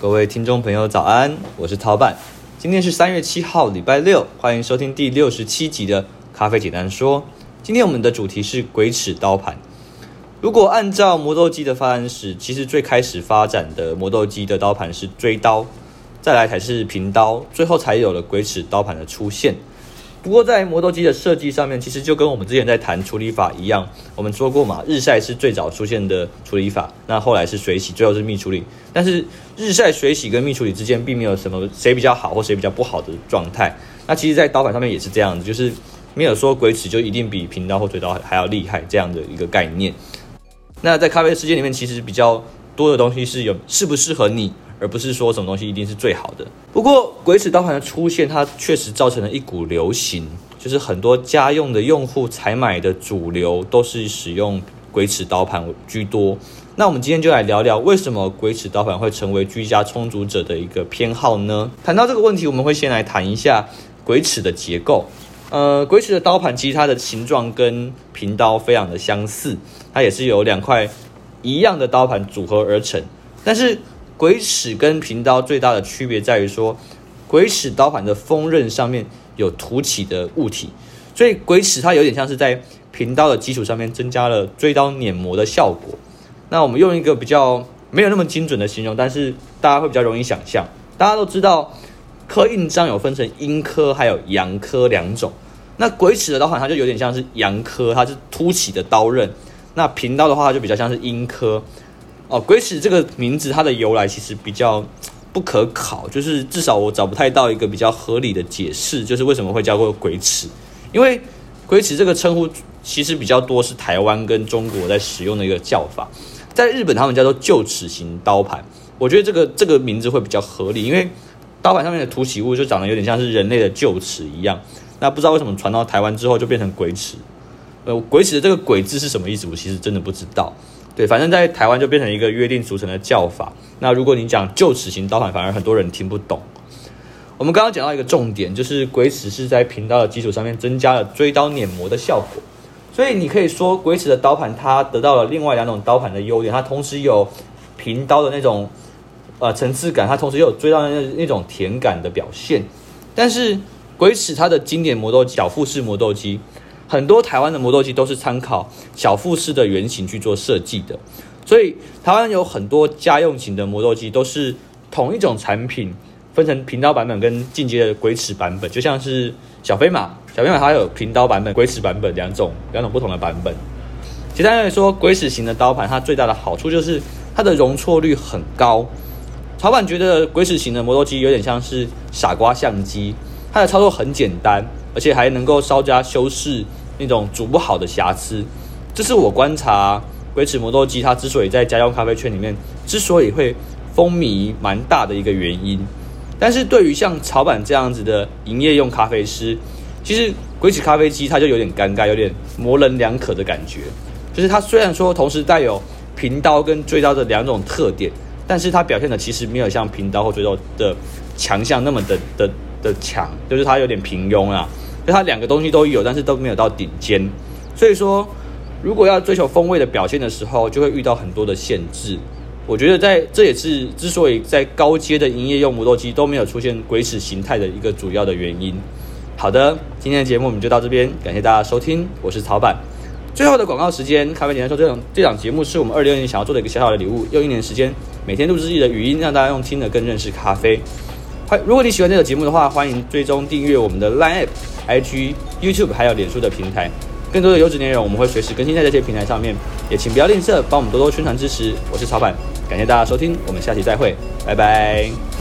各位听众朋友，早安！我是陶板，今天是三月七号，礼拜六，欢迎收听第六十七集的咖啡简单说。今天我们的主题是鬼齿刀盘。如果按照磨豆机的发展史，其实最开始发展的磨豆机的刀盘是锥刀，再来才是平刀，最后才有了鬼齿刀盘的出现。不过，在磨豆机的设计上面，其实就跟我们之前在谈处理法一样。我们说过嘛，日晒是最早出现的处理法，那后来是水洗，最后是密处理。但是日晒、水洗跟密处理之间并没有什么谁比较好或谁比较不好的状态。那其实，在刀板上面也是这样子，就是没有说鬼齿就一定比平刀或锥刀还要厉害这样的一个概念。那在咖啡世界里面，其实比较多的东西是有适不适合你。而不是说什么东西一定是最好的。不过，鬼齿刀盘的出现，它确实造成了一股流行，就是很多家用的用户采买的主流都是使用鬼齿刀盘居多。那我们今天就来聊聊，为什么鬼齿刀盘会成为居家充足者的一个偏好呢？谈到这个问题，我们会先来谈一下鬼齿的结构。呃，鬼齿的刀盘其实它的形状跟平刀非常的相似，它也是由两块一样的刀盘组合而成，但是。鬼齿跟平刀最大的区别在于说，鬼齿刀盘的锋刃上面有凸起的物体，所以鬼齿它有点像是在平刀的基础上面增加了锥刀碾磨的效果。那我们用一个比较没有那么精准的形容，但是大家会比较容易想象。大家都知道，刻印章有分成阴刻还有阳刻两种。那鬼齿的刀盘它就有点像是阳刻，它是凸起的刀刃；那平刀的话，它就比较像是阴刻。哦，鬼齿这个名字它的由来其实比较不可考，就是至少我找不太到一个比较合理的解释，就是为什么会叫做鬼齿？因为鬼齿这个称呼其实比较多是台湾跟中国在使用的一个叫法，在日本他们叫做臼齿型刀盘，我觉得这个这个名字会比较合理，因为刀盘上面的凸起物就长得有点像是人类的臼齿一样。那不知道为什么传到台湾之后就变成鬼齿？呃，鬼齿的这个鬼字是什么意思？我其实真的不知道。对，反正在台湾就变成一个约定俗成的叫法。那如果你讲臼齿形刀盘，反而很多人听不懂。我们刚刚讲到一个重点，就是鬼齿是在平刀的基础上面增加了锥刀碾磨的效果。所以你可以说，鬼齿的刀盘它得到了另外两种刀盘的优点，它同时有平刀的那种呃层次感，它同时又有追刀的那那种甜感的表现。但是鬼齿它的经典磨豆机小腹式磨豆机。很多台湾的磨豆机都是参考小腹式的原型去做设计的，所以台湾有很多家用型的磨豆机都是同一种产品，分成平刀版本跟进阶的鬼齿版本，就像是小飞马，小飞马它有平刀版本、鬼齿版本两种两种不同的版本。简单来说，鬼齿型的刀盘它最大的好处就是它的容错率很高。曹板觉得鬼齿型的磨豆机有点像是傻瓜相机，它的操作很简单，而且还能够稍加修饰。那种煮不好的瑕疵，这是我观察鬼齿磨豆机它之所以在家用咖啡圈里面之所以会风靡蛮大的一个原因。但是对于像曹板这样子的营业用咖啡师，其实鬼齿咖啡机它就有点尴尬，有点模棱两可的感觉。就是它虽然说同时带有平刀跟锥刀的两种特点，但是它表现的其实没有像平刀或锥刀的强项那么的的的强，就是它有点平庸啊。就它两个东西都有，但是都没有到顶尖，所以说，如果要追求风味的表现的时候，就会遇到很多的限制。我觉得在这也是之所以在高阶的营业用磨豆机都没有出现鬼使形态的一个主要的原因。好的，今天的节目我们就到这边，感谢大家收听，我是曹板。最后的广告时间，咖啡简单说，这档这档节目是我们二零二零年想要做的一个小小的礼物，用一年时间每天录制自己的语音，让大家用听的更认识咖啡。欢，如果你喜欢这个节目的话，欢迎追踪订阅我们的 Line App。IG、YouTube 还有脸书的平台，更多的优质内容我们会随时更新在这些平台上面，也请不要吝啬帮我们多多宣传支持。我是曹板，感谢大家收听，我们下期再会，拜拜。